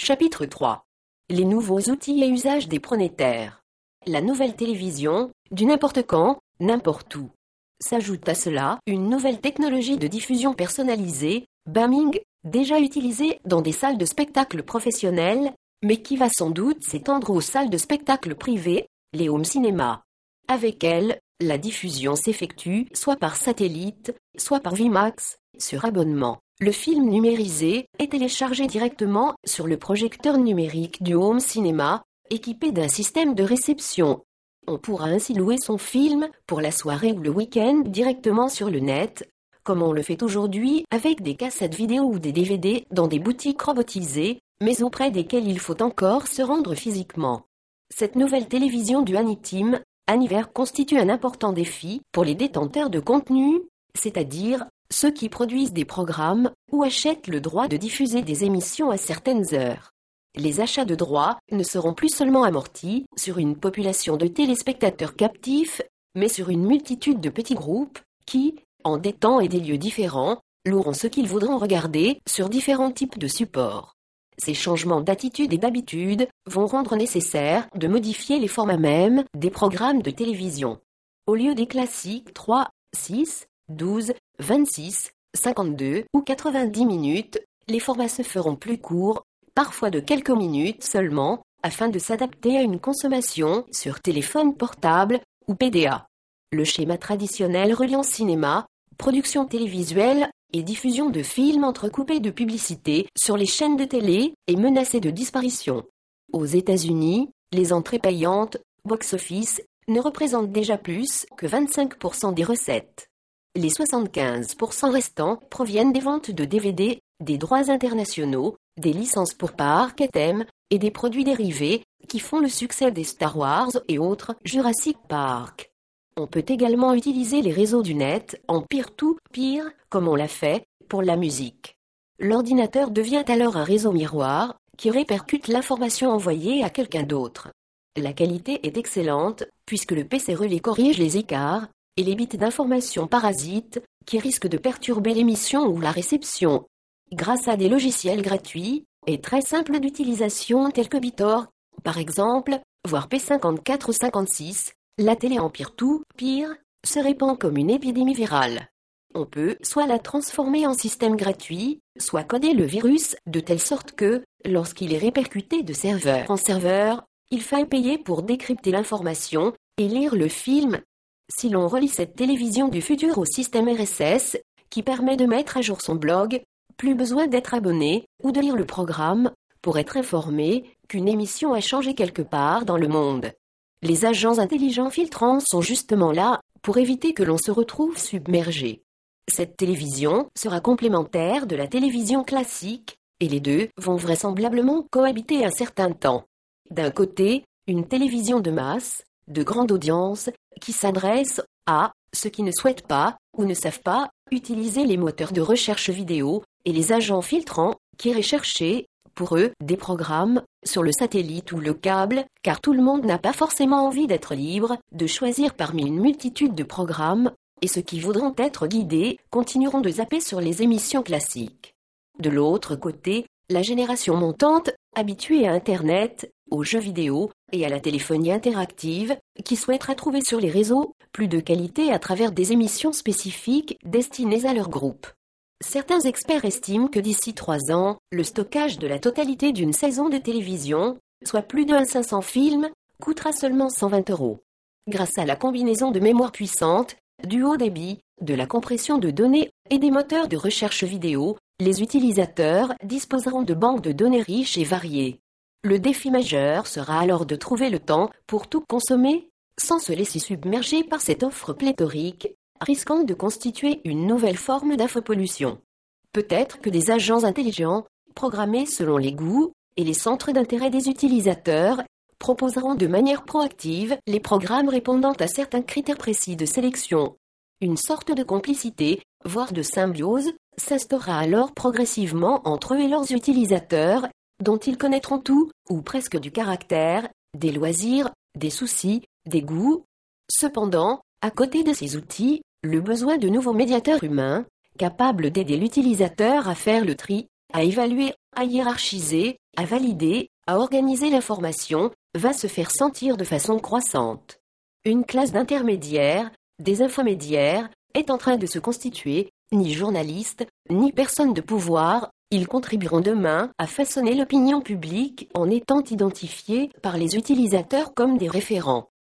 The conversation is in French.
Chapitre 3. Les nouveaux outils et usages des pronétaires. La nouvelle télévision, du n'importe quand, n'importe où. S'ajoute à cela une nouvelle technologie de diffusion personnalisée, Bumming, déjà utilisée dans des salles de spectacle professionnelles, mais qui va sans doute s'étendre aux salles de spectacle privées, les home cinéma. Avec elle, la diffusion s'effectue soit par satellite, soit par VMAX, sur abonnement. Le film numérisé est téléchargé directement sur le projecteur numérique du home cinéma, équipé d'un système de réception. On pourra ainsi louer son film pour la soirée ou le week-end directement sur le net, comme on le fait aujourd'hui avec des cassettes vidéo ou des DVD dans des boutiques robotisées, mais auprès desquelles il faut encore se rendre physiquement. Cette nouvelle télévision du Anitim, Aniver constitue un important défi pour les détenteurs de contenu, c'est-à-dire ceux qui produisent des programmes ou achètent le droit de diffuser des émissions à certaines heures. Les achats de droits ne seront plus seulement amortis sur une population de téléspectateurs captifs, mais sur une multitude de petits groupes qui, en des temps et des lieux différents, loueront ce qu'ils voudront regarder sur différents types de supports. Ces changements d'attitude et d'habitude vont rendre nécessaire de modifier les formats mêmes des programmes de télévision. Au lieu des classiques 3, 6, 12, 26, 52 ou 90 minutes, les formats se feront plus courts, parfois de quelques minutes seulement, afin de s'adapter à une consommation sur téléphone portable ou PDA. Le schéma traditionnel reliant cinéma, production télévisuelle et diffusion de films entrecoupés de publicités sur les chaînes de télé est menacé de disparition. Aux États-Unis, les entrées payantes, box-office, ne représentent déjà plus que 25% des recettes. Les 75% restants proviennent des ventes de DVD, des droits internationaux, des licences pour parcs et thèmes, et des produits dérivés, qui font le succès des Star Wars et autres Jurassic Park. On peut également utiliser les réseaux du net en peer-to-peer, comme on l'a fait pour la musique. L'ordinateur devient alors un réseau miroir qui répercute l'information envoyée à quelqu'un d'autre. La qualité est excellente puisque le PC relais corrige les écarts et les bits d'information parasites qui risquent de perturber l'émission ou la réception. Grâce à des logiciels gratuits et très simples d'utilisation tels que Bitor, par exemple, voire P54 ou 56, la télé en pire tout, pire, se répand comme une épidémie virale. On peut soit la transformer en système gratuit, soit coder le virus de telle sorte que, lorsqu'il est répercuté de serveur en serveur, il faille payer pour décrypter l'information et lire le film si l'on relie cette télévision du futur au système RSS, qui permet de mettre à jour son blog, plus besoin d'être abonné ou de lire le programme pour être informé qu'une émission a changé quelque part dans le monde. Les agents intelligents filtrants sont justement là pour éviter que l'on se retrouve submergé. Cette télévision sera complémentaire de la télévision classique et les deux vont vraisemblablement cohabiter un certain temps. D'un côté, une télévision de masse, de grande audience, qui s'adresse à ceux qui ne souhaitent pas ou ne savent pas utiliser les moteurs de recherche vidéo et les agents filtrants qui rechercher pour eux des programmes sur le satellite ou le câble, car tout le monde n'a pas forcément envie d'être libre, de choisir parmi une multitude de programmes, et ceux qui voudront être guidés continueront de zapper sur les émissions classiques. De l'autre côté, la génération montante, habituée à Internet, aux jeux vidéo et à la téléphonie interactive, qui souhaitera trouver sur les réseaux plus de qualité à travers des émissions spécifiques destinées à leur groupe. Certains experts estiment que d'ici trois ans, le stockage de la totalité d'une saison de télévision, soit plus de 500 films, coûtera seulement 120 euros. Grâce à la combinaison de mémoire puissante, du haut débit, de la compression de données et des moteurs de recherche vidéo, les utilisateurs disposeront de banques de données riches et variées. Le défi majeur sera alors de trouver le temps pour tout consommer, sans se laisser submerger par cette offre pléthorique, risquant de constituer une nouvelle forme d'infopollution. Peut-être que des agents intelligents, programmés selon les goûts et les centres d'intérêt des utilisateurs, proposeront de manière proactive les programmes répondant à certains critères précis de sélection. Une sorte de complicité, voire de symbiose, s'instaurera alors progressivement entre eux et leurs utilisateurs dont ils connaîtront tout, ou presque du caractère, des loisirs, des soucis, des goûts. Cependant, à côté de ces outils, le besoin de nouveaux médiateurs humains, capables d'aider l'utilisateur à faire le tri, à évaluer, à hiérarchiser, à valider, à organiser l'information, va se faire sentir de façon croissante. Une classe d'intermédiaires, des infomédiaires, est en train de se constituer, ni journalistes, ni personnes de pouvoir, ils contribueront demain à façonner l'opinion publique en étant identifiés par les utilisateurs comme des référents.